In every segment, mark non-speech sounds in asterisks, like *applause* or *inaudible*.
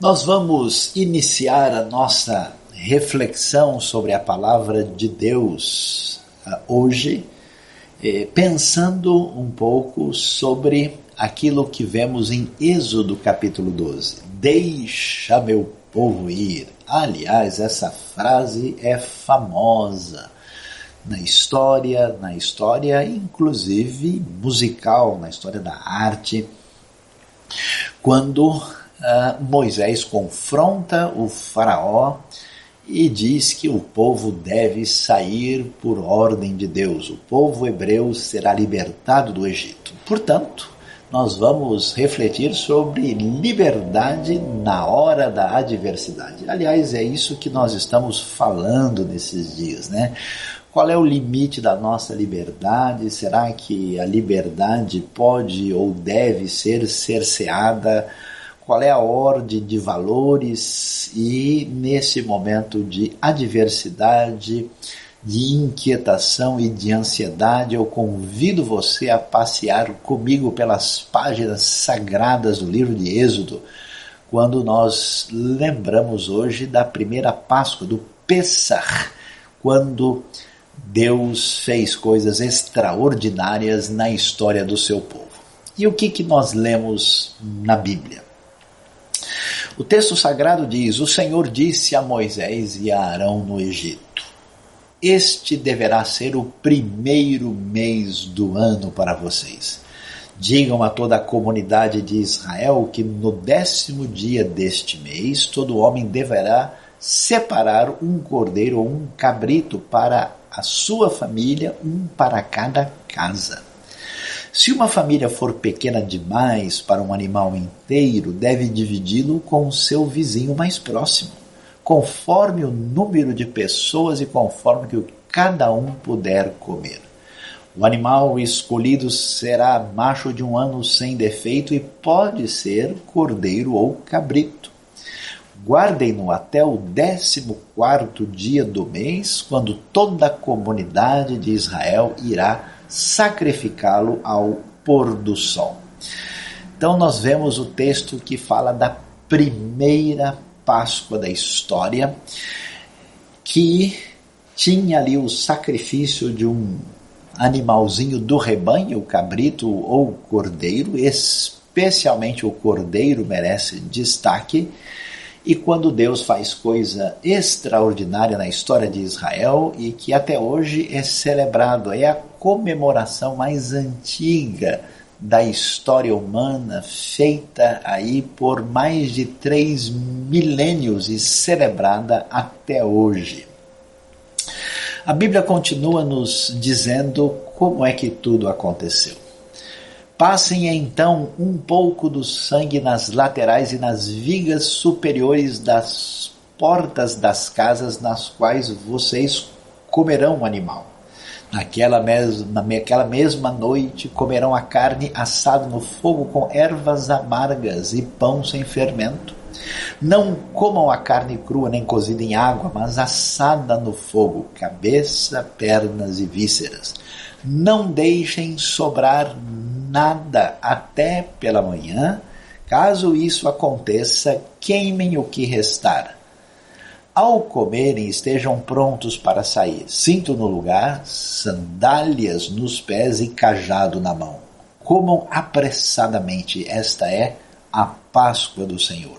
Nós vamos iniciar a nossa reflexão sobre a palavra de Deus uh, hoje, eh, pensando um pouco sobre aquilo que vemos em Êxodo capítulo 12. Deixa meu povo ir. Aliás, essa frase é famosa na história, na história inclusive musical, na história da arte, quando uh, Moisés confronta o faraó e diz que o povo deve sair por ordem de Deus. O povo hebreu será libertado do Egito. Portanto, nós vamos refletir sobre liberdade na hora da adversidade. Aliás, é isso que nós estamos falando nesses dias, né? Qual é o limite da nossa liberdade? Será que a liberdade pode ou deve ser cerceada? Qual é a ordem de valores? E nesse momento de adversidade, de inquietação e de ansiedade, eu convido você a passear comigo pelas páginas sagradas do livro de Êxodo, quando nós lembramos hoje da primeira Páscoa, do Pessah, quando Deus fez coisas extraordinárias na história do seu povo. E o que, que nós lemos na Bíblia? O texto sagrado diz: O Senhor disse a Moisés e a Arão no Egito: Este deverá ser o primeiro mês do ano para vocês. Digam a toda a comunidade de Israel que no décimo dia deste mês todo homem deverá separar um cordeiro ou um cabrito para a sua família, um para cada casa. Se uma família for pequena demais para um animal inteiro, deve dividi-lo com o seu vizinho mais próximo, conforme o número de pessoas e conforme que cada um puder comer. O animal escolhido será macho de um ano sem defeito e pode ser cordeiro ou cabrito. Guardem-no até o décimo quarto dia do mês, quando toda a comunidade de Israel irá sacrificá-lo ao pôr do sol. Então nós vemos o texto que fala da primeira Páscoa da história, que tinha ali o sacrifício de um animalzinho do rebanho, o cabrito ou o cordeiro, especialmente o cordeiro merece destaque e quando Deus faz coisa extraordinária na história de Israel e que até hoje é celebrado, é a comemoração mais antiga da história humana, feita aí por mais de três milênios e celebrada até hoje. A Bíblia continua nos dizendo como é que tudo aconteceu. Passem então um pouco do sangue nas laterais e nas vigas superiores das portas das casas nas quais vocês comerão o animal. Naquela mesma, naquela mesma noite comerão a carne assada no fogo com ervas amargas e pão sem fermento. Não comam a carne crua nem cozida em água, mas assada no fogo, cabeça, pernas e vísceras. Não deixem sobrar nada até pela manhã. Caso isso aconteça, queimem o que restar. Ao comerem, estejam prontos para sair. Cinto no lugar, sandálias nos pés e cajado na mão. Comam apressadamente, esta é a Páscoa do Senhor.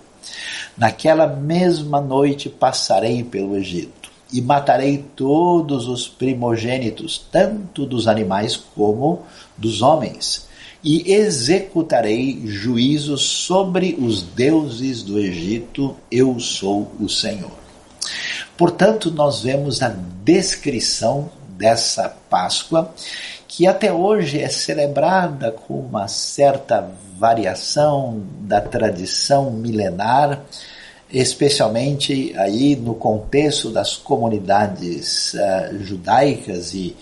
Naquela mesma noite passarei pelo Egito e matarei todos os primogênitos, tanto dos animais como dos homens e executarei juízos sobre os deuses do Egito, eu sou o Senhor. Portanto, nós vemos a descrição dessa Páscoa, que até hoje é celebrada com uma certa variação da tradição milenar, especialmente aí no contexto das comunidades uh, judaicas e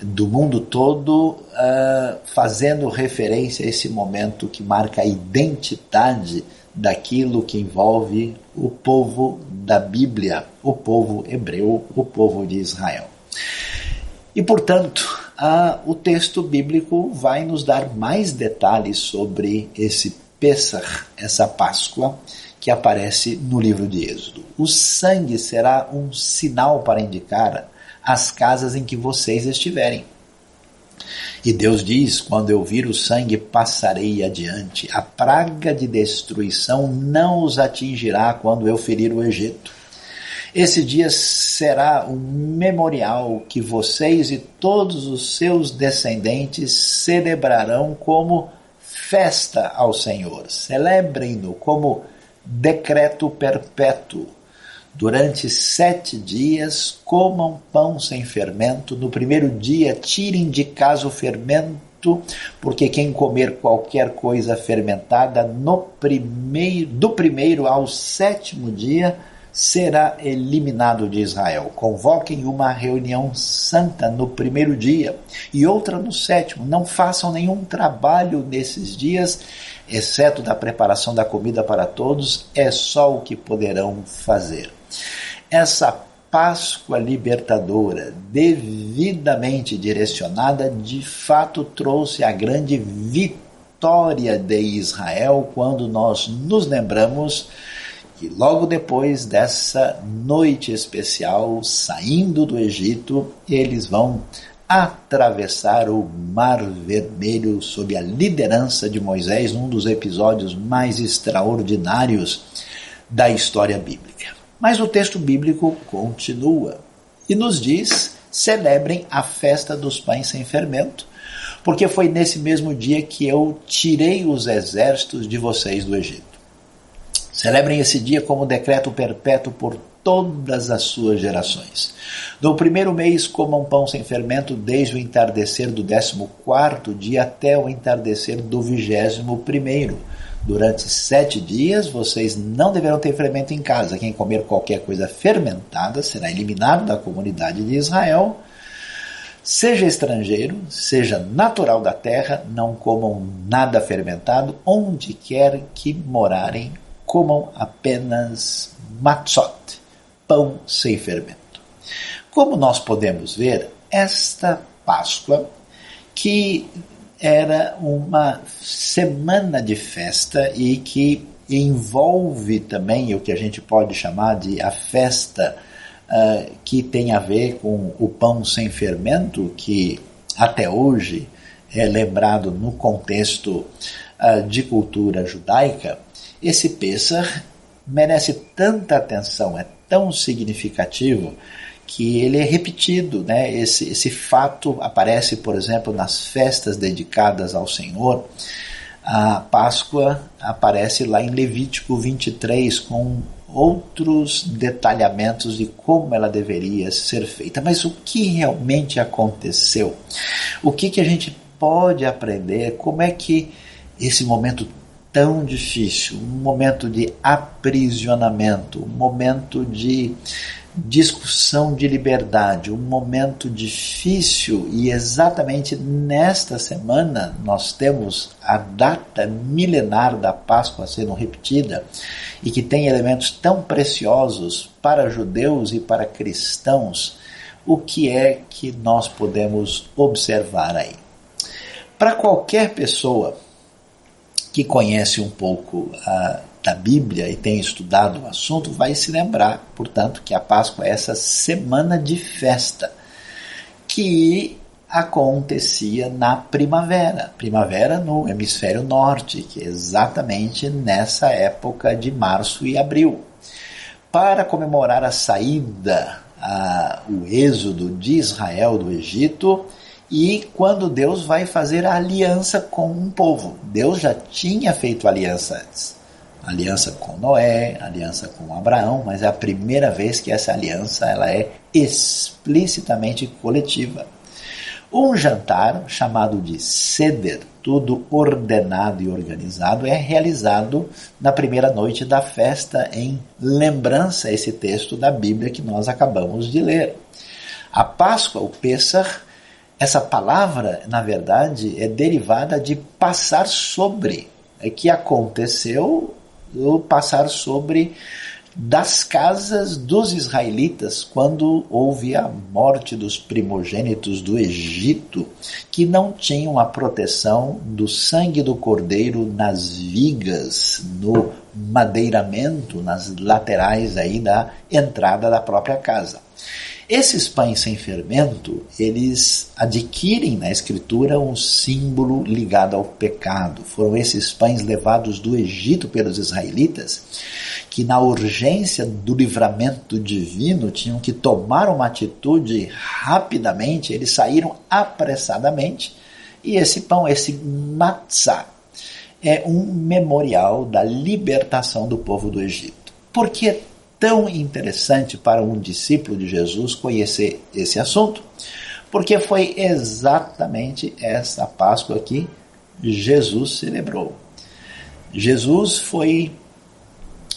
do mundo todo, uh, fazendo referência a esse momento que marca a identidade daquilo que envolve o povo da Bíblia, o povo hebreu, o povo de Israel. E, portanto, uh, o texto bíblico vai nos dar mais detalhes sobre esse Pesach, essa Páscoa, que aparece no livro de Êxodo. O sangue será um sinal para indicar as casas em que vocês estiverem. E Deus diz: quando eu vir o sangue, passarei adiante. A praga de destruição não os atingirá quando eu ferir o Egito. Esse dia será um memorial que vocês e todos os seus descendentes celebrarão como festa ao Senhor. Celebrem-no como decreto perpétuo. Durante sete dias comam pão sem fermento. No primeiro dia tirem de casa o fermento, porque quem comer qualquer coisa fermentada no primeiro, do primeiro ao sétimo dia será eliminado de Israel. Convoquem uma reunião santa no primeiro dia e outra no sétimo. Não façam nenhum trabalho nesses dias, exceto da preparação da comida para todos, é só o que poderão fazer. Essa Páscoa libertadora, devidamente direcionada, de fato trouxe a grande vitória de Israel quando nós nos lembramos e logo depois dessa noite especial, saindo do Egito, eles vão atravessar o Mar Vermelho sob a liderança de Moisés, num dos episódios mais extraordinários da história bíblica. Mas o texto bíblico continua e nos diz: celebrem a festa dos pães sem fermento, porque foi nesse mesmo dia que eu tirei os exércitos de vocês do Egito. Celebrem esse dia como decreto perpétuo por todas as suas gerações. No primeiro mês, comam pão sem fermento desde o entardecer do décimo quarto dia até o entardecer do vigésimo primeiro. Durante sete dias, vocês não deverão ter fermento em casa. Quem comer qualquer coisa fermentada será eliminado da comunidade de Israel. Seja estrangeiro, seja natural da terra, não comam nada fermentado, onde quer que morarem comam apenas matzot, pão sem fermento. Como nós podemos ver, esta Páscoa, que era uma semana de festa e que envolve também o que a gente pode chamar de a festa uh, que tem a ver com o pão sem fermento, que até hoje é lembrado no contexto uh, de cultura judaica, esse Pesach merece tanta atenção, é tão significativo que ele é repetido, né? Esse, esse fato aparece, por exemplo, nas festas dedicadas ao Senhor. A Páscoa aparece lá em Levítico 23 com outros detalhamentos de como ela deveria ser feita. Mas o que realmente aconteceu? O que, que a gente pode aprender? Como é que esse momento tão difícil, um momento de aprisionamento, um momento de discussão de liberdade, um momento difícil e exatamente nesta semana nós temos a data milenar da Páscoa sendo repetida e que tem elementos tão preciosos para judeus e para cristãos. O que é que nós podemos observar aí? Para qualquer pessoa, que conhece um pouco a, da Bíblia e tem estudado o assunto, vai se lembrar, portanto, que a Páscoa é essa semana de festa que acontecia na primavera, primavera no hemisfério norte, que é exatamente nessa época de março e abril. Para comemorar a saída, a, o êxodo de Israel do Egito, e quando Deus vai fazer a aliança com um povo. Deus já tinha feito aliança antes. Aliança com Noé, aliança com Abraão, mas é a primeira vez que essa aliança ela é explicitamente coletiva. Um jantar chamado de Seder, tudo ordenado e organizado, é realizado na primeira noite da festa em lembrança a esse texto da Bíblia que nós acabamos de ler. A Páscoa, o Pessah, essa palavra, na verdade, é derivada de passar sobre, é que aconteceu o passar sobre das casas dos israelitas quando houve a morte dos primogênitos do Egito, que não tinham a proteção do sangue do cordeiro nas vigas, no madeiramento, nas laterais aí da entrada da própria casa. Esses pães sem fermento, eles adquirem na escritura um símbolo ligado ao pecado. Foram esses pães levados do Egito pelos israelitas que na urgência do livramento divino tinham que tomar uma atitude rapidamente, eles saíram apressadamente. E esse pão, esse matzah, é um memorial da libertação do povo do Egito. Por que tão interessante para um discípulo de Jesus conhecer esse assunto, porque foi exatamente essa Páscoa que Jesus celebrou. Jesus foi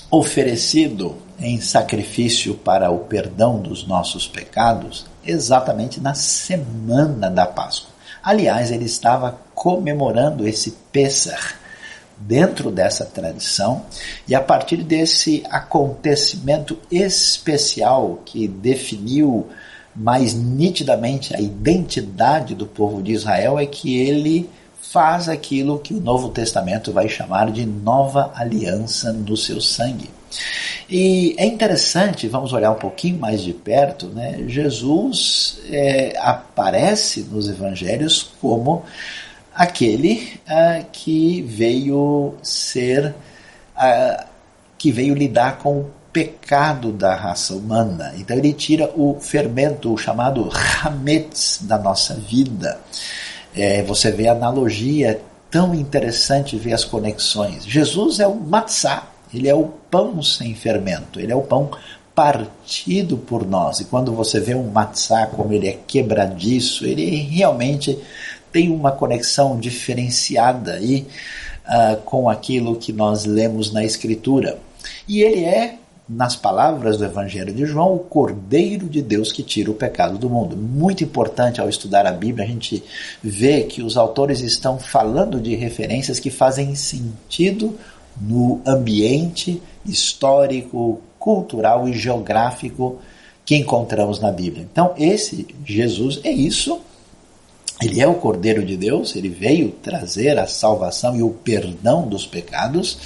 oferecido em sacrifício para o perdão dos nossos pecados exatamente na semana da Páscoa. Aliás, ele estava comemorando esse Pessah, dentro dessa tradição e a partir desse acontecimento especial que definiu mais nitidamente a identidade do povo de Israel é que ele faz aquilo que o Novo Testamento vai chamar de nova aliança no seu sangue. E é interessante, vamos olhar um pouquinho mais de perto, né? Jesus é, aparece nos evangelhos como aquele uh, que veio ser, uh, que veio lidar com o pecado da raça humana. Então ele tira o fermento, o chamado hametz da nossa vida. É, você vê a analogia, é tão interessante ver as conexões. Jesus é o matzá, ele é o pão sem fermento, ele é o pão partido por nós. E quando você vê um matzá como ele é quebradiço, ele realmente tem uma conexão diferenciada aí uh, com aquilo que nós lemos na Escritura. E ele é, nas palavras do Evangelho de João, o Cordeiro de Deus que tira o pecado do mundo. Muito importante ao estudar a Bíblia, a gente vê que os autores estão falando de referências que fazem sentido no ambiente histórico, cultural e geográfico que encontramos na Bíblia. Então, esse Jesus é isso ele é o Cordeiro de Deus, ele veio trazer a salvação e o perdão dos pecados,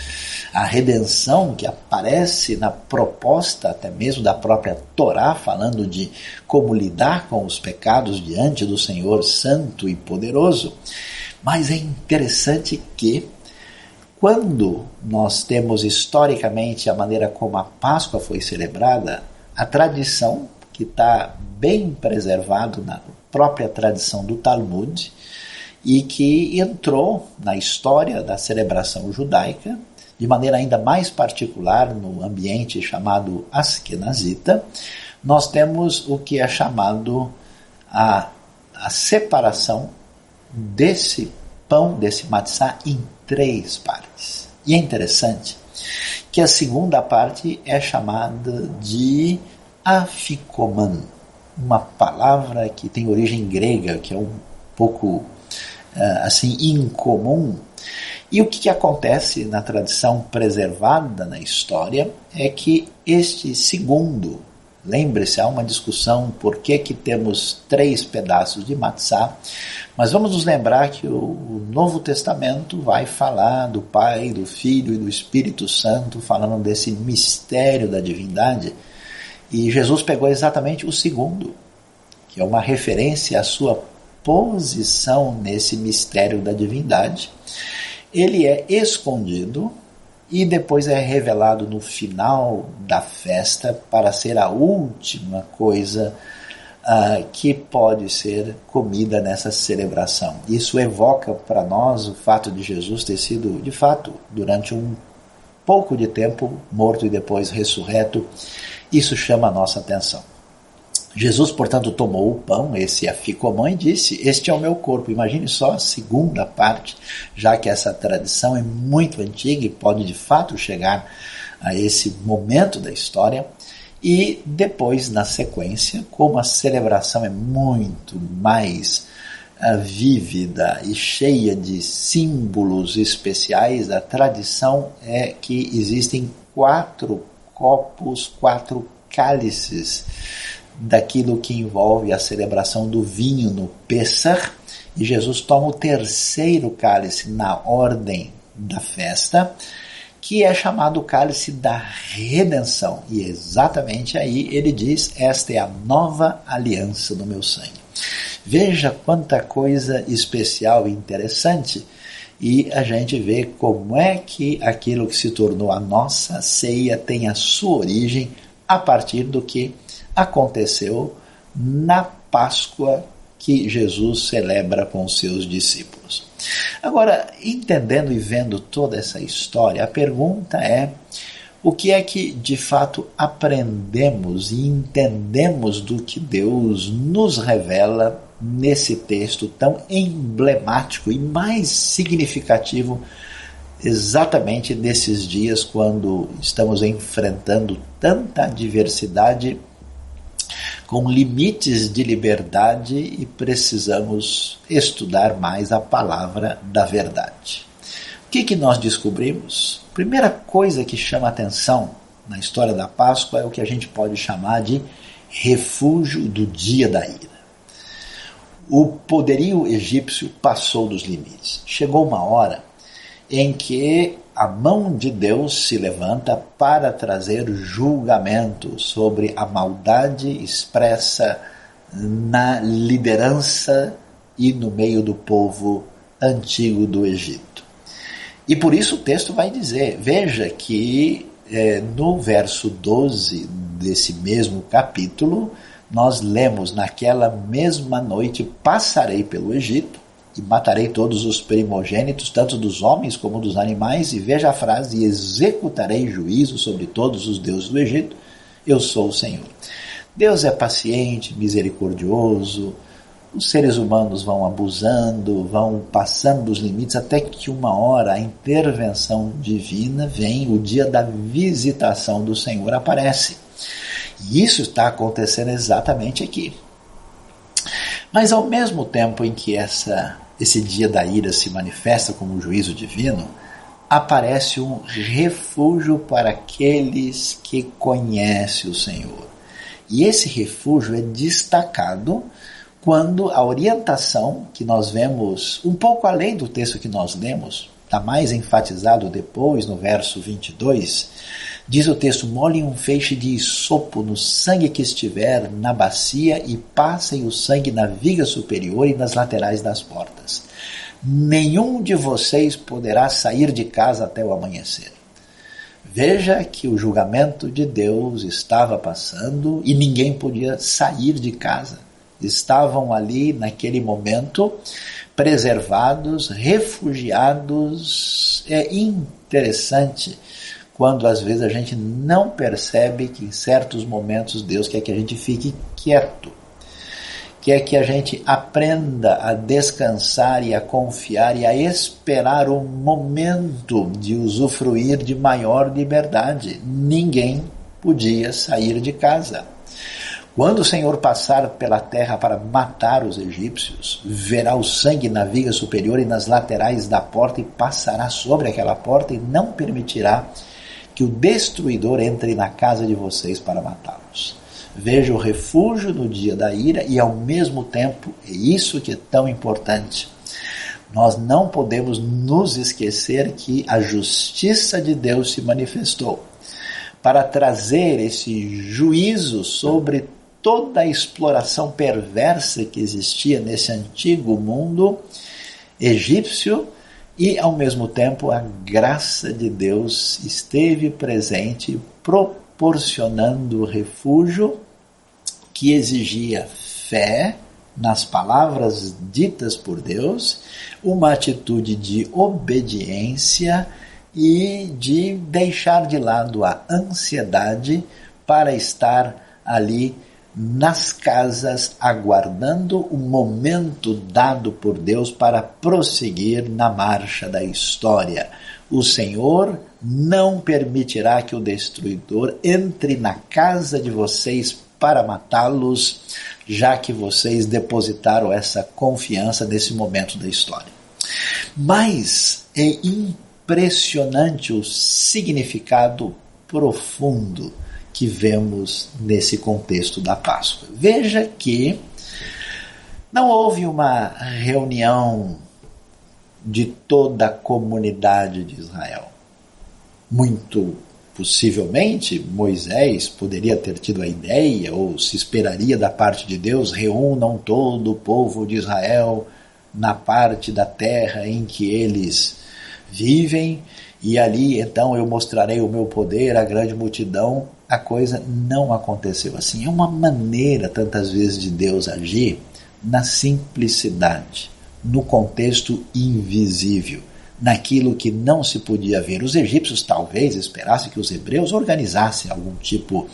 a redenção que aparece na proposta até mesmo da própria Torá, falando de como lidar com os pecados diante do Senhor Santo e Poderoso. Mas é interessante que, quando nós temos historicamente a maneira como a Páscoa foi celebrada, a tradição que está bem preservado na própria tradição do Talmud e que entrou na história da celebração judaica de maneira ainda mais particular no ambiente chamado Askenazita, nós temos o que é chamado a, a separação desse pão, desse matzá, em três partes. E é interessante que a segunda parte é chamada de afikoman, uma palavra que tem origem grega, que é um pouco uh, assim incomum. E o que, que acontece na tradição preservada na história é que este segundo, lembre-se, há uma discussão por que, que temos três pedaços de matzá, mas vamos nos lembrar que o Novo Testamento vai falar do Pai, do Filho e do Espírito Santo, falando desse mistério da divindade e Jesus pegou exatamente o segundo, que é uma referência à sua posição nesse mistério da divindade. Ele é escondido e depois é revelado no final da festa para ser a última coisa uh, que pode ser comida nessa celebração. Isso evoca para nós o fato de Jesus ter sido, de fato, durante um pouco de tempo morto e depois ressurreto isso chama a nossa atenção. Jesus, portanto, tomou o pão, esse aficomã, e disse: Este é o meu corpo. Imagine só a segunda parte, já que essa tradição é muito antiga e pode de fato chegar a esse momento da história. E depois, na sequência, como a celebração é muito mais uh, vívida e cheia de símbolos especiais, a tradição é que existem quatro copos, quatro cálices daquilo que envolve a celebração do vinho no Pessah, e Jesus toma o terceiro cálice na ordem da festa, que é chamado cálice da redenção. E exatamente aí ele diz: Esta é a nova aliança do meu sangue. Veja quanta coisa especial e interessante. E a gente vê como é que aquilo que se tornou a nossa ceia tem a sua origem a partir do que aconteceu na Páscoa que Jesus celebra com seus discípulos. Agora, entendendo e vendo toda essa história, a pergunta é: o que é que de fato aprendemos e entendemos do que Deus nos revela nesse texto tão emblemático e mais significativo exatamente nesses dias quando estamos enfrentando tanta adversidade com limites de liberdade e precisamos estudar mais a palavra da verdade. O que, que nós descobrimos? Primeira coisa que chama atenção na história da Páscoa é o que a gente pode chamar de refúgio do dia da ira. O poderio egípcio passou dos limites. Chegou uma hora em que a mão de Deus se levanta para trazer julgamento sobre a maldade expressa na liderança e no meio do povo antigo do Egito. E por isso o texto vai dizer: veja que é, no verso 12 desse mesmo capítulo, nós lemos: Naquela mesma noite passarei pelo Egito e matarei todos os primogênitos, tanto dos homens como dos animais, e veja a frase: e executarei juízo sobre todos os deuses do Egito, eu sou o Senhor. Deus é paciente, misericordioso, os seres humanos vão abusando, vão passando dos limites, até que uma hora a intervenção divina vem, o dia da visitação do Senhor aparece. E isso está acontecendo exatamente aqui. Mas ao mesmo tempo em que essa esse dia da ira se manifesta como um juízo divino, aparece um refúgio para aqueles que conhecem o Senhor. E esse refúgio é destacado quando a orientação que nós vemos um pouco além do texto que nós lemos, está mais enfatizado depois no verso 22, diz o texto: molhem um feixe de isopo no sangue que estiver na bacia e passem o sangue na viga superior e nas laterais das portas. Nenhum de vocês poderá sair de casa até o amanhecer. Veja que o julgamento de Deus estava passando e ninguém podia sair de casa. Estavam ali naquele momento preservados, refugiados. É interessante quando às vezes a gente não percebe que em certos momentos Deus quer que a gente fique quieto, quer que a gente aprenda a descansar e a confiar e a esperar o momento de usufruir de maior liberdade. Ninguém podia sair de casa. Quando o Senhor passar pela terra para matar os egípcios, verá o sangue na viga superior e nas laterais da porta e passará sobre aquela porta e não permitirá que o destruidor entre na casa de vocês para matá-los. Veja o refúgio no dia da ira e ao mesmo tempo, é isso que é tão importante. Nós não podemos nos esquecer que a justiça de Deus se manifestou para trazer esse juízo sobre toda a exploração perversa que existia nesse antigo mundo egípcio e, ao mesmo tempo, a graça de Deus esteve presente, proporcionando refúgio que exigia fé nas palavras ditas por Deus, uma atitude de obediência e de deixar de lado a ansiedade para estar ali nas casas, aguardando o momento dado por Deus para prosseguir na marcha da história. O Senhor não permitirá que o destruidor entre na casa de vocês para matá-los, já que vocês depositaram essa confiança nesse momento da história. Mas é impressionante o significado profundo que vemos nesse contexto da Páscoa. Veja que não houve uma reunião de toda a comunidade de Israel. Muito possivelmente Moisés poderia ter tido a ideia, ou se esperaria da parte de Deus, reúnam todo o povo de Israel na parte da terra em que eles vivem, e ali então eu mostrarei o meu poder à grande multidão. A coisa não aconteceu assim. É uma maneira, tantas vezes, de Deus agir na simplicidade, no contexto invisível, naquilo que não se podia ver. Os egípcios talvez esperassem que os hebreus organizassem algum tipo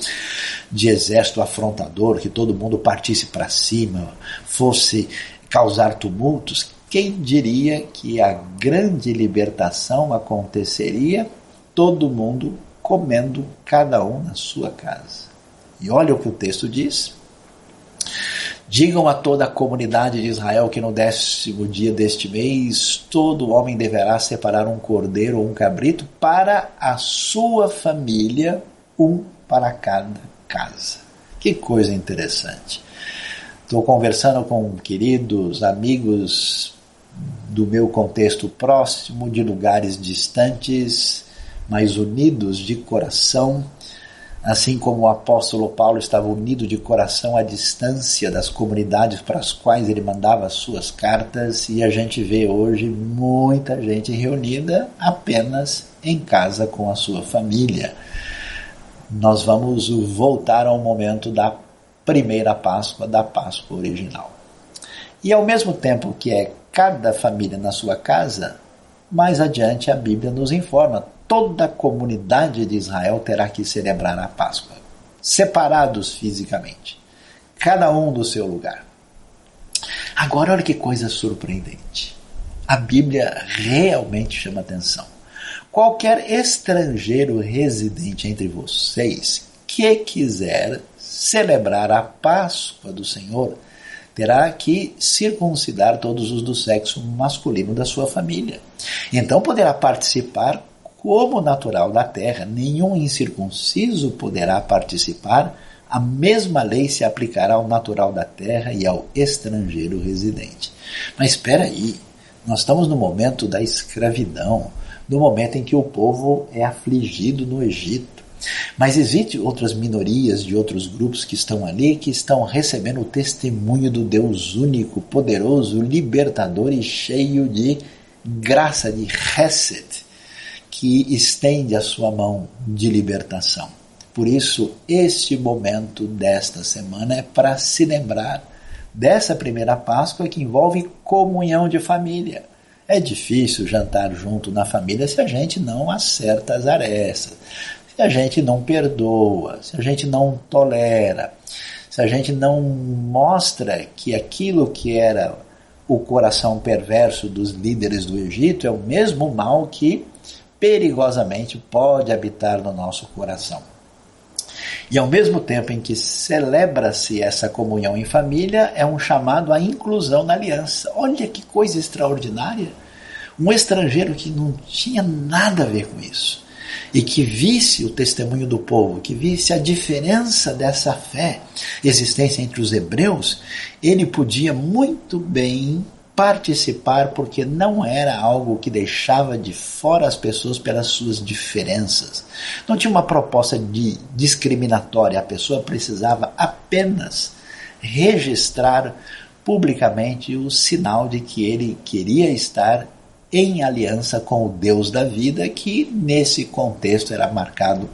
de exército afrontador, que todo mundo partisse para cima, fosse causar tumultos. Quem diria que a grande libertação aconteceria todo mundo comendo cada um na sua casa? E olha o que o texto diz. Digam a toda a comunidade de Israel que no décimo dia deste mês todo homem deverá separar um cordeiro ou um cabrito para a sua família, um para cada casa. Que coisa interessante. Estou conversando com queridos amigos do meu contexto próximo, de lugares distantes, mas unidos de coração assim como o apóstolo Paulo estava unido de coração à distância das comunidades para as quais ele mandava as suas cartas, e a gente vê hoje muita gente reunida apenas em casa com a sua família. Nós vamos voltar ao momento da primeira Páscoa, da Páscoa original. E ao mesmo tempo que é cada família na sua casa, mais adiante a Bíblia nos informa toda a comunidade de Israel terá que celebrar a Páscoa, separados fisicamente, cada um do seu lugar. Agora, olha que coisa surpreendente. A Bíblia realmente chama atenção. Qualquer estrangeiro residente entre vocês que quiser celebrar a Páscoa do Senhor terá que circuncidar todos os do sexo masculino da sua família. Então poderá participar como natural da terra, nenhum incircunciso poderá participar, a mesma lei se aplicará ao natural da terra e ao estrangeiro residente. Mas espera aí, nós estamos no momento da escravidão, no momento em que o povo é afligido no Egito. Mas existem outras minorias de outros grupos que estão ali que estão recebendo o testemunho do Deus único, poderoso, libertador e cheio de graça, de Hesed que estende a sua mão de libertação. Por isso, este momento desta semana é para se lembrar dessa primeira Páscoa que envolve comunhão de família. É difícil jantar junto na família se a gente não acerta as arestas, se a gente não perdoa, se a gente não tolera, se a gente não mostra que aquilo que era o coração perverso dos líderes do Egito é o mesmo mal que perigosamente pode habitar no nosso coração. E ao mesmo tempo em que celebra-se essa comunhão em família, é um chamado à inclusão na aliança. Olha que coisa extraordinária! Um estrangeiro que não tinha nada a ver com isso e que visse o testemunho do povo, que visse a diferença dessa fé existência entre os hebreus, ele podia muito bem participar porque não era algo que deixava de fora as pessoas pelas suas diferenças. Não tinha uma proposta de discriminatória, a pessoa precisava apenas registrar publicamente o sinal de que ele queria estar em aliança com o Deus da vida, que nesse contexto era marcado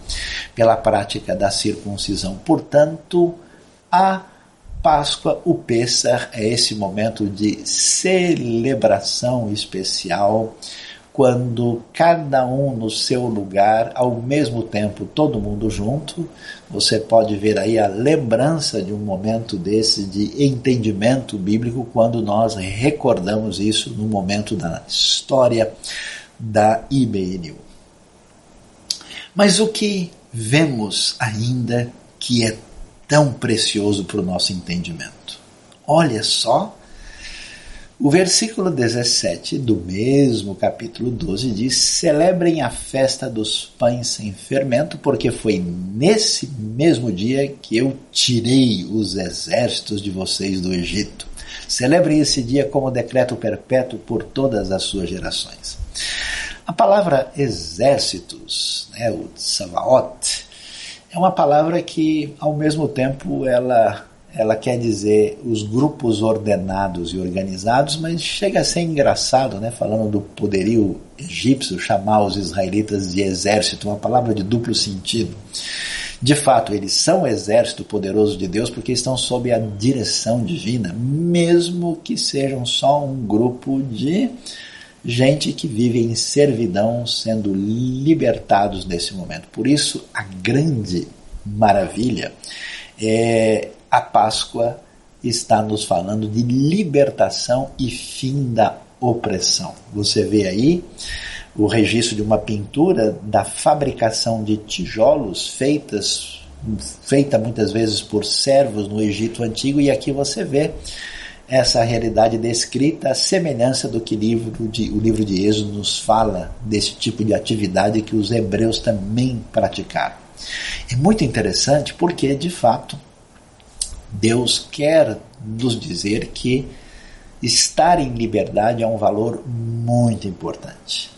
pela prática da circuncisão. Portanto, a Páscoa, o Pêssar, é esse momento de celebração especial, quando cada um no seu lugar, ao mesmo tempo, todo mundo junto. Você pode ver aí a lembrança de um momento desse de entendimento bíblico, quando nós recordamos isso no momento da história da IBNU. Mas o que vemos ainda que é tão precioso para o nosso entendimento. Olha só, O versículo 17 do mesmo capítulo 12 diz: Celebrem a festa dos pães sem fermento, porque foi nesse mesmo dia que eu tirei os exércitos de vocês do Egito. Celebrem esse dia como decreto perpétuo por todas as suas gerações. A palavra exércitos, né, o Savaot, é uma palavra que, ao mesmo tempo, ela, ela quer dizer os grupos ordenados e organizados, mas chega a ser engraçado, né, falando do poderio egípcio, chamar os israelitas de exército, uma palavra de duplo sentido. De fato, eles são o exército poderoso de Deus porque estão sob a direção divina, mesmo que sejam só um grupo de gente que vive em servidão, sendo libertados nesse momento. Por isso, a grande maravilha é a Páscoa está nos falando de libertação e fim da opressão. Você vê aí o registro de uma pintura da fabricação de tijolos feitas feita muitas vezes por servos no Egito antigo e aqui você vê essa realidade descrita, a semelhança do que livro de, o livro de Êxodo nos fala desse tipo de atividade que os hebreus também praticaram. É muito interessante porque, de fato, Deus quer nos dizer que estar em liberdade é um valor muito importante.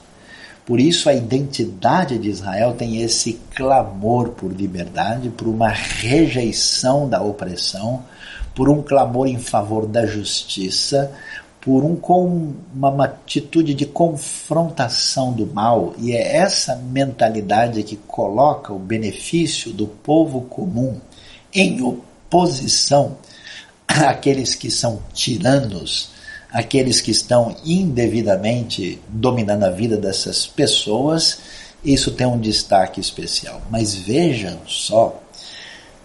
Por isso, a identidade de Israel tem esse clamor por liberdade, por uma rejeição da opressão, por um clamor em favor da justiça, por um, com uma atitude de confrontação do mal, e é essa mentalidade que coloca o benefício do povo comum em oposição àqueles *laughs* que são tiranos, aqueles que estão indevidamente dominando a vida dessas pessoas, isso tem um destaque especial. Mas vejam só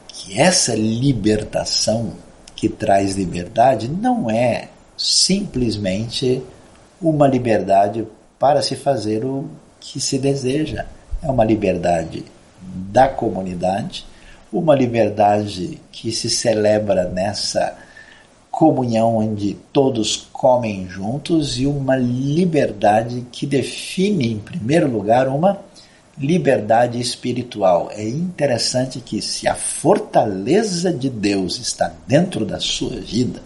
que essa libertação que traz liberdade não é simplesmente uma liberdade para se fazer o que se deseja. É uma liberdade da comunidade, uma liberdade que se celebra nessa comunhão onde todos comem juntos e uma liberdade que define, em primeiro lugar, uma liberdade espiritual. É interessante que, se a fortaleza de Deus está dentro da sua vida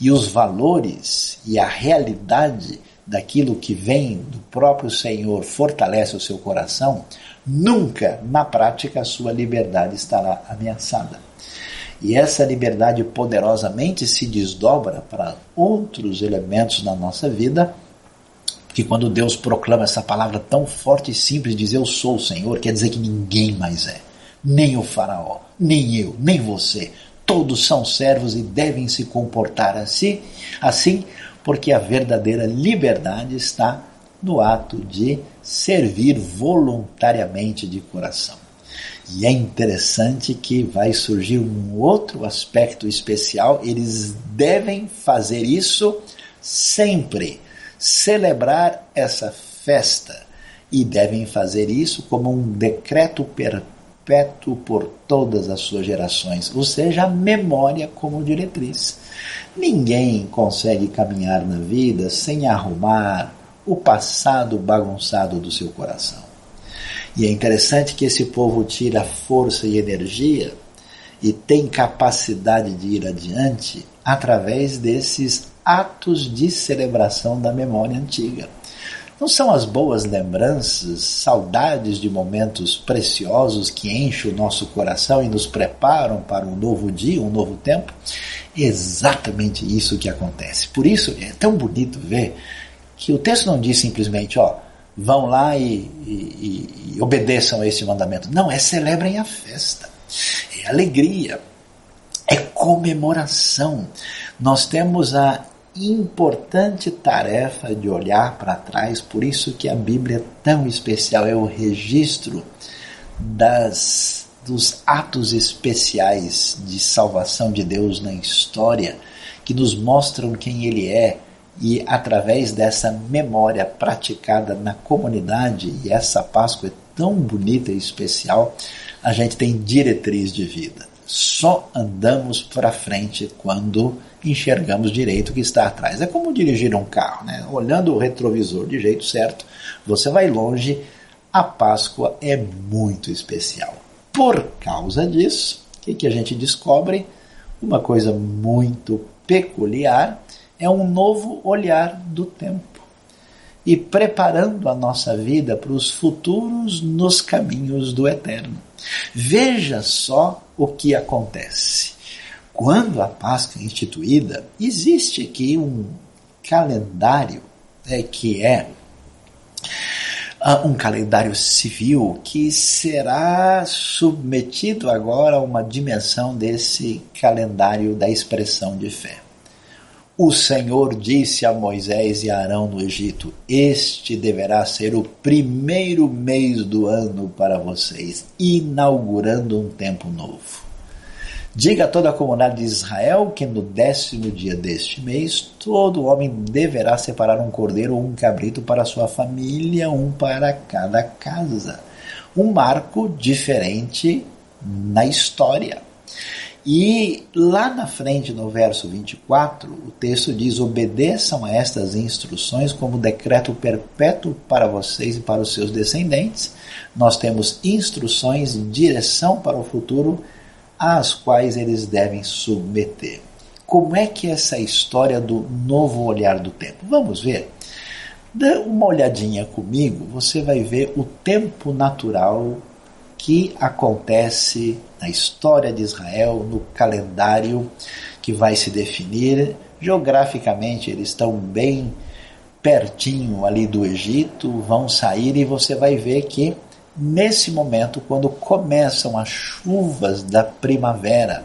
e os valores e a realidade daquilo que vem do próprio Senhor fortalece o seu coração, nunca na prática a sua liberdade estará ameaçada. E essa liberdade poderosamente se desdobra para outros elementos da nossa vida, que quando Deus proclama essa palavra tão forte e simples, diz eu sou o Senhor, quer dizer que ninguém mais é. Nem o faraó, nem eu, nem você. Todos são servos e devem se comportar assim, assim, porque a verdadeira liberdade está no ato de servir voluntariamente de coração. E é interessante que vai surgir um outro aspecto especial. Eles devem fazer isso sempre, celebrar essa festa. E devem fazer isso como um decreto perpétuo por todas as suas gerações, ou seja, a memória como diretriz. Ninguém consegue caminhar na vida sem arrumar o passado bagunçado do seu coração. E é interessante que esse povo tira força e energia e tem capacidade de ir adiante através desses atos de celebração da memória antiga. Não são as boas lembranças, saudades de momentos preciosos que enchem o nosso coração e nos preparam para um novo dia, um novo tempo? Exatamente isso que acontece. Por isso é tão bonito ver que o texto não diz simplesmente, ó, vão lá e, e, e obedeçam a esse mandamento. Não, é celebrem a festa, é alegria, é comemoração. Nós temos a importante tarefa de olhar para trás, por isso que a Bíblia é tão especial, é o registro das dos atos especiais de salvação de Deus na história que nos mostram quem ele é, e através dessa memória praticada na comunidade, e essa Páscoa é tão bonita e especial, a gente tem diretriz de vida. só andamos para frente quando enxergamos direito o que está atrás. É como dirigir um carro, né? Olhando o retrovisor de jeito certo, você vai longe. A Páscoa é muito especial. Por causa disso, o que, que a gente descobre? Uma coisa muito peculiar é um novo olhar do tempo e preparando a nossa vida para os futuros nos caminhos do eterno. Veja só o que acontece. Quando a Páscoa é instituída, existe aqui um calendário é, que é uh, um calendário civil que será submetido agora a uma dimensão desse calendário da expressão de fé. O Senhor disse a Moisés e Arão no Egito: Este deverá ser o primeiro mês do ano para vocês, inaugurando um tempo novo. Diga a toda a comunidade de Israel que no décimo dia deste mês, todo homem deverá separar um cordeiro ou um cabrito para sua família, um para cada casa. Um marco diferente na história. E lá na frente, no verso 24, o texto diz: Obedeçam a estas instruções como decreto perpétuo para vocês e para os seus descendentes. Nós temos instruções, direção para o futuro, às quais eles devem submeter. Como é que é essa história do novo olhar do tempo? Vamos ver. Dá uma olhadinha comigo, você vai ver o tempo natural que acontece na história de Israel, no calendário que vai se definir. Geograficamente, eles estão bem pertinho ali do Egito, vão sair e você vai ver que nesse momento, quando começam as chuvas da primavera,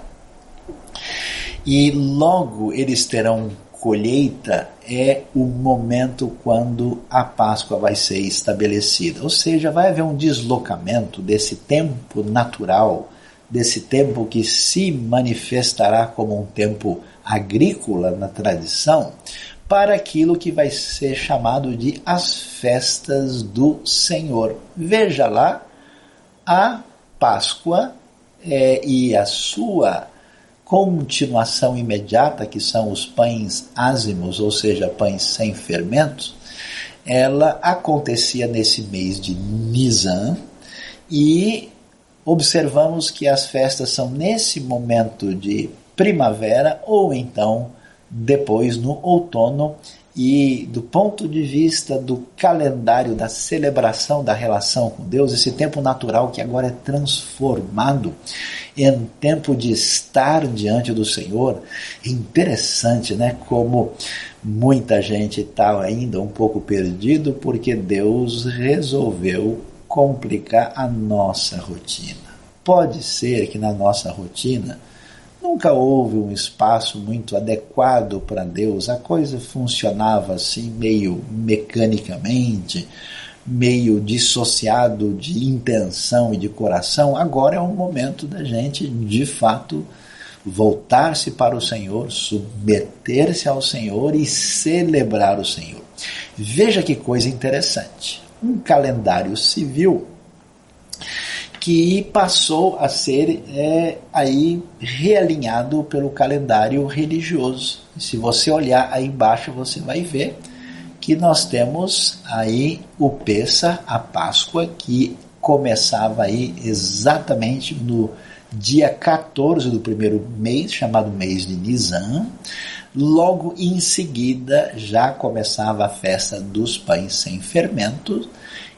e logo eles terão colheita é o momento quando a Páscoa vai ser estabelecida. Ou seja, vai haver um deslocamento desse tempo natural, desse tempo que se manifestará como um tempo agrícola na tradição, para aquilo que vai ser chamado de as festas do Senhor. Veja lá a Páscoa é, e a sua continuação imediata, que são os pães ázimos, ou seja, pães sem fermentos, ela acontecia nesse mês de Nisan e observamos que as festas são nesse momento de primavera ou então depois no outono e do ponto de vista do calendário da celebração da relação com Deus, esse tempo natural que agora é transformado em tempo de estar diante do Senhor, é interessante, né? Como muita gente está ainda um pouco perdido porque Deus resolveu complicar a nossa rotina. Pode ser que na nossa rotina Nunca houve um espaço muito adequado para Deus, a coisa funcionava assim, meio mecanicamente, meio dissociado de intenção e de coração. Agora é o momento da gente, de fato, voltar-se para o Senhor, submeter-se ao Senhor e celebrar o Senhor. Veja que coisa interessante. Um calendário civil que passou a ser é, aí realinhado pelo calendário religioso. Se você olhar aí embaixo, você vai ver que nós temos aí o Pessa, a Páscoa, que começava aí exatamente no dia 14 do primeiro mês, chamado mês de Nisan. Logo em seguida já começava a festa dos pães sem fermento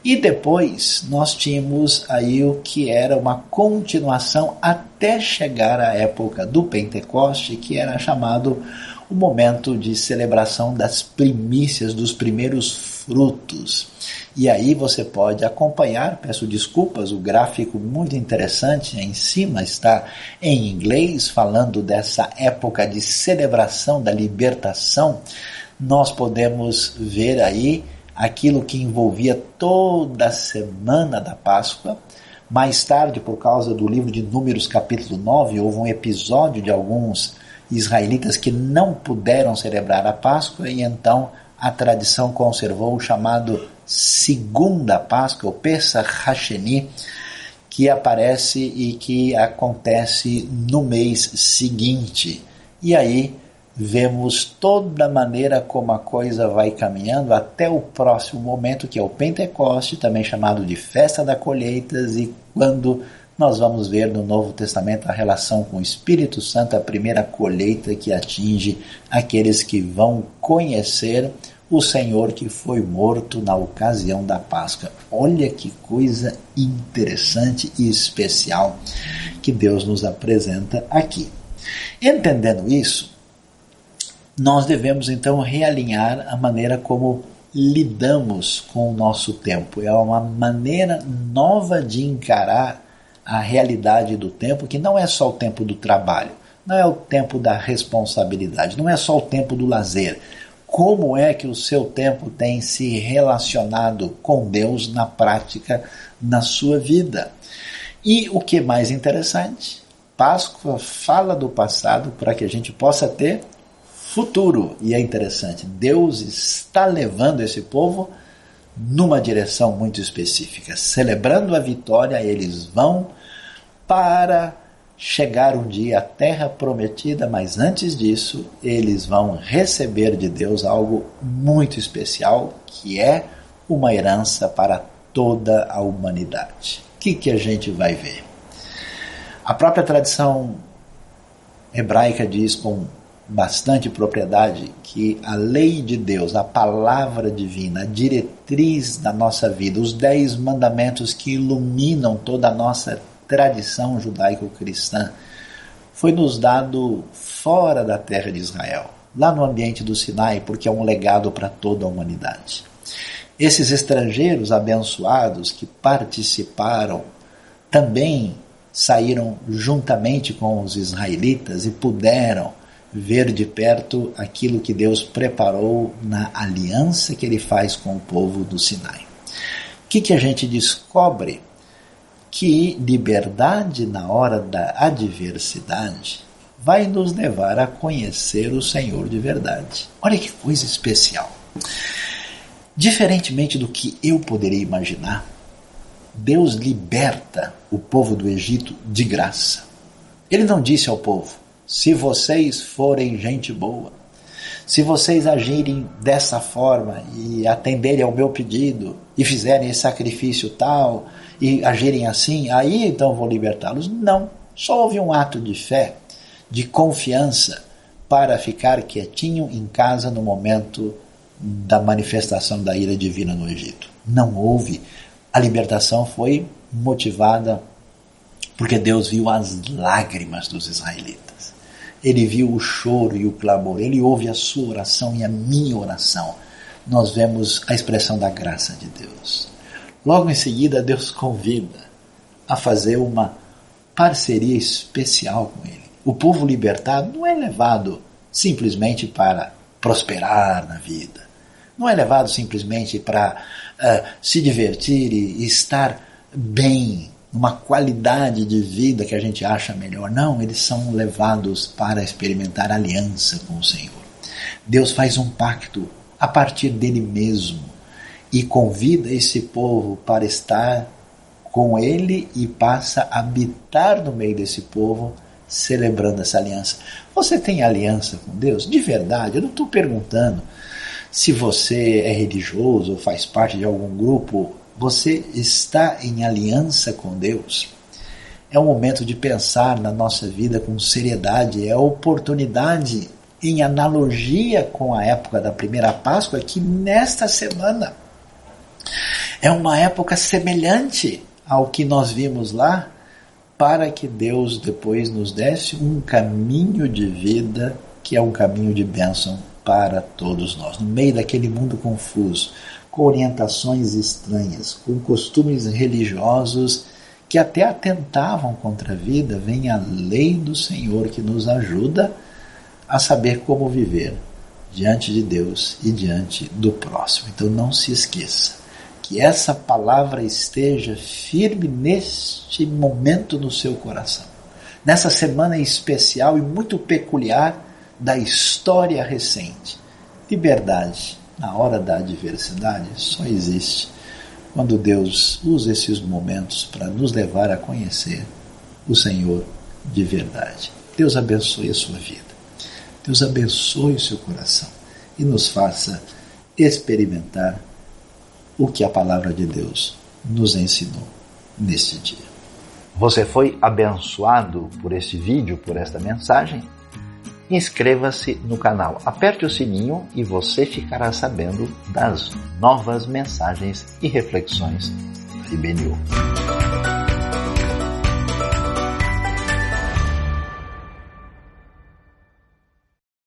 e depois nós tínhamos aí o que era uma continuação até chegar à época do Pentecoste, que era chamado o momento de celebração das primícias, dos primeiros frutos. E aí você pode acompanhar, peço desculpas, o gráfico muito interessante em cima está em inglês, falando dessa época de celebração da libertação. Nós podemos ver aí aquilo que envolvia toda a semana da Páscoa. Mais tarde, por causa do livro de Números, capítulo 9, houve um episódio de alguns israelitas que não puderam celebrar a Páscoa e então a tradição conservou o chamado Segunda Páscoa, o Pesach Hasheni, que aparece e que acontece no mês seguinte. E aí vemos toda a maneira como a coisa vai caminhando até o próximo momento, que é o Pentecoste, também chamado de Festa da Colheitas, e quando nós vamos ver no Novo Testamento a relação com o Espírito Santo, a primeira colheita que atinge aqueles que vão conhecer o Senhor que foi morto na ocasião da Páscoa. Olha que coisa interessante e especial que Deus nos apresenta aqui. Entendendo isso, nós devemos então realinhar a maneira como lidamos com o nosso tempo. É uma maneira nova de encarar a realidade do tempo, que não é só o tempo do trabalho, não é o tempo da responsabilidade, não é só o tempo do lazer. Como é que o seu tempo tem se relacionado com Deus na prática, na sua vida? E o que é mais interessante, Páscoa fala do passado para que a gente possa ter futuro. E é interessante, Deus está levando esse povo numa direção muito específica. Celebrando a vitória, eles vão para chegar um dia à terra prometida, mas antes disso, eles vão receber de Deus algo muito especial, que é uma herança para toda a humanidade. O que, que a gente vai ver? A própria tradição hebraica diz com bastante propriedade que a lei de Deus, a palavra divina, a diretriz da nossa vida, os dez mandamentos que iluminam toda a nossa tradição judaico-cristã, foi nos dado fora da terra de Israel, lá no ambiente do Sinai, porque é um legado para toda a humanidade. Esses estrangeiros abençoados que participaram também saíram juntamente com os israelitas e puderam ver de perto aquilo que Deus preparou na aliança que ele faz com o povo do Sinai. O que, que a gente descobre? Que liberdade na hora da adversidade vai nos levar a conhecer o Senhor de verdade. Olha que coisa especial. Diferentemente do que eu poderia imaginar, Deus liberta o povo do Egito de graça. Ele não disse ao povo: se vocês forem gente boa, se vocês agirem dessa forma e atenderem ao meu pedido e fizerem esse sacrifício tal e agirem assim, aí então vou libertá-los. Não, só houve um ato de fé, de confiança para ficar quietinho em casa no momento da manifestação da ira divina no Egito. Não houve. A libertação foi motivada porque Deus viu as lágrimas dos israelitas. Ele viu o choro e o clamor, ele ouve a sua oração e a minha oração. Nós vemos a expressão da graça de Deus. Logo em seguida, Deus convida a fazer uma parceria especial com Ele. O povo libertado não é levado simplesmente para prosperar na vida, não é levado simplesmente para uh, se divertir e estar bem numa qualidade de vida que a gente acha melhor. Não, eles são levados para experimentar aliança com o Senhor. Deus faz um pacto a partir dele mesmo e convida esse povo para estar com ele e passa a habitar no meio desse povo, celebrando essa aliança. Você tem aliança com Deus? De verdade, eu não estou perguntando se você é religioso ou faz parte de algum grupo você está em aliança com Deus? É o momento de pensar na nossa vida com seriedade, é a oportunidade, em analogia com a época da primeira Páscoa, que nesta semana é uma época semelhante ao que nós vimos lá, para que Deus depois nos desse um caminho de vida que é um caminho de bênção para todos nós. No meio daquele mundo confuso, com orientações estranhas, com costumes religiosos que até atentavam contra a vida, vem a lei do Senhor que nos ajuda a saber como viver diante de Deus e diante do próximo. Então não se esqueça que essa palavra esteja firme neste momento no seu coração. Nessa semana especial e muito peculiar da história recente. Liberdade na hora da adversidade só existe quando Deus usa esses momentos para nos levar a conhecer o Senhor de verdade. Deus abençoe a sua vida. Deus abençoe o seu coração e nos faça experimentar o que a palavra de Deus nos ensinou neste dia. Você foi abençoado por este vídeo, por esta mensagem? Inscreva-se no canal, aperte o sininho e você ficará sabendo das novas mensagens e reflexões da IBNU.